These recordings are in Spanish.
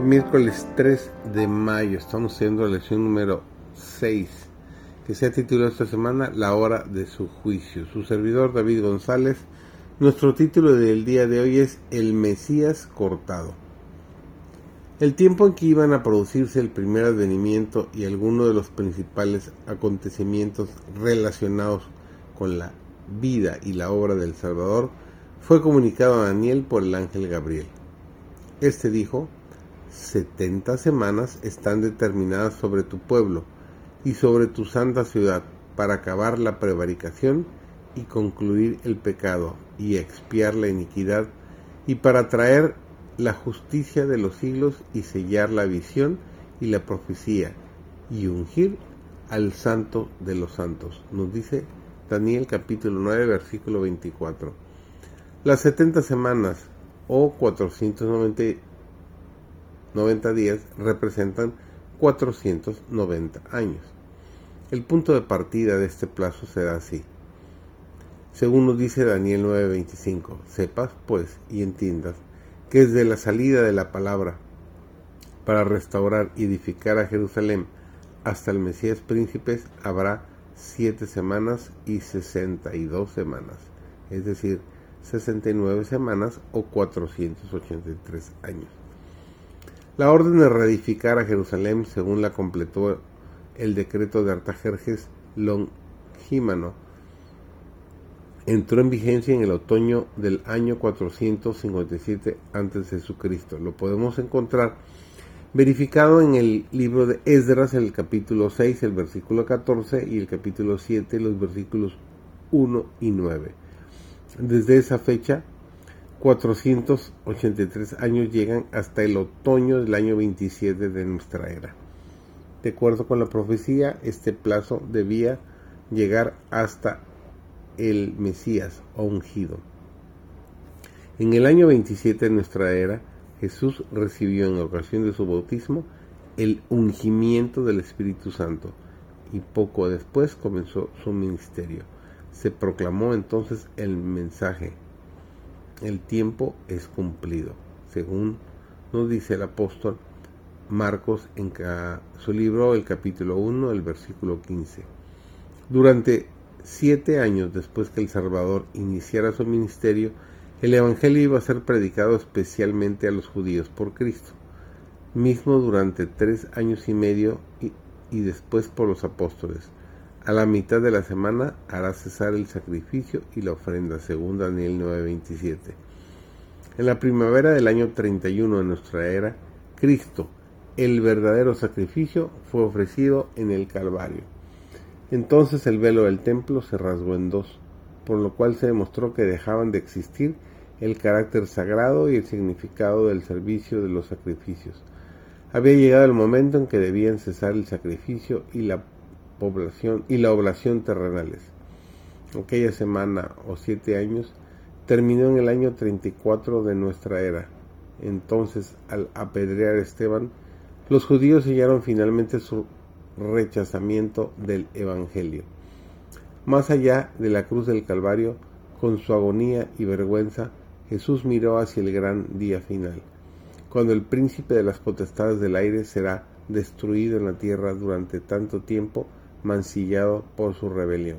Miércoles 3 de mayo estamos haciendo la lección número 6 que se ha titulado esta semana La hora de su juicio. Su servidor David González. Nuestro título del día de hoy es El Mesías cortado. El tiempo en que iban a producirse el primer advenimiento y algunos de los principales acontecimientos relacionados con la vida y la obra del Salvador fue comunicado a Daniel por el ángel Gabriel. Este dijo, setenta semanas están determinadas sobre tu pueblo y sobre tu santa ciudad para acabar la prevaricación y concluir el pecado y expiar la iniquidad y para traer la justicia de los siglos y sellar la visión y la profecía y ungir al santo de los santos. Nos dice Daniel capítulo 9 versículo 24. Las setenta semanas o 490 90 días representan 490 años. El punto de partida de este plazo será así. Según nos dice Daniel 9:25, sepas pues y entiendas que desde la salida de la palabra para restaurar y edificar a Jerusalén hasta el Mesías príncipes habrá siete semanas y sesenta y dos semanas, es decir, 69 semanas o 483 años. La orden de reedificar a Jerusalén, según la completó el decreto de Artajerjes Longímano, entró en vigencia en el otoño del año 457 a.C. Lo podemos encontrar verificado en el libro de Esdras, el capítulo 6, el versículo 14 y el capítulo 7, los versículos 1 y 9. Desde esa fecha, 483 años llegan hasta el otoño del año 27 de nuestra era. De acuerdo con la profecía, este plazo debía llegar hasta el Mesías o ungido. En el año 27 de nuestra era, Jesús recibió en ocasión de su bautismo el ungimiento del Espíritu Santo y poco después comenzó su ministerio. Se proclamó entonces el mensaje el tiempo es cumplido, según nos dice el apóstol Marcos en su libro, el capítulo 1, el versículo 15. Durante siete años después que el Salvador iniciara su ministerio, el Evangelio iba a ser predicado especialmente a los judíos por Cristo, mismo durante tres años y medio y, y después por los apóstoles. A la mitad de la semana hará cesar el sacrificio y la ofrenda, según Daniel 9:27. En la primavera del año 31 de nuestra era, Cristo, el verdadero sacrificio, fue ofrecido en el Calvario. Entonces el velo del templo se rasgó en dos, por lo cual se demostró que dejaban de existir el carácter sagrado y el significado del servicio de los sacrificios. Había llegado el momento en que debían cesar el sacrificio y la población y la oblación terrenales. Aquella semana o siete años terminó en el año 34 de nuestra era. Entonces, al apedrear a Esteban, los judíos sellaron finalmente su rechazamiento del Evangelio. Más allá de la cruz del Calvario, con su agonía y vergüenza, Jesús miró hacia el gran día final, cuando el príncipe de las potestades del aire será destruido en la tierra durante tanto tiempo mancillado por su rebelión.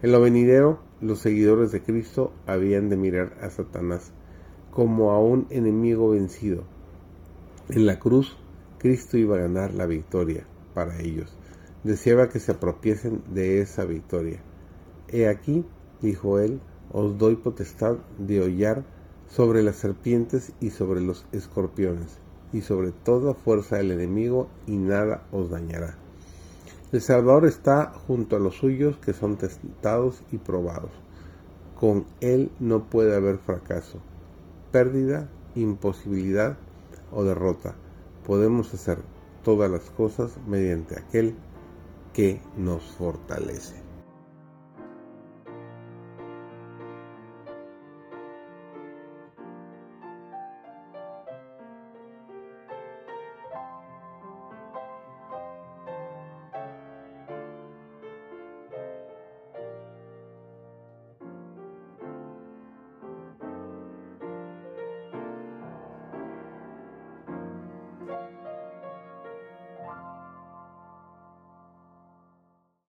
En lo venidero, los seguidores de Cristo habían de mirar a Satanás como a un enemigo vencido. En la cruz, Cristo iba a ganar la victoria para ellos. Deseaba que se apropiesen de esa victoria. He aquí, dijo él, os doy potestad de hollar sobre las serpientes y sobre los escorpiones, y sobre toda fuerza del enemigo, y nada os dañará. El Salvador está junto a los suyos que son testados y probados. Con Él no puede haber fracaso, pérdida, imposibilidad o derrota. Podemos hacer todas las cosas mediante aquel que nos fortalece.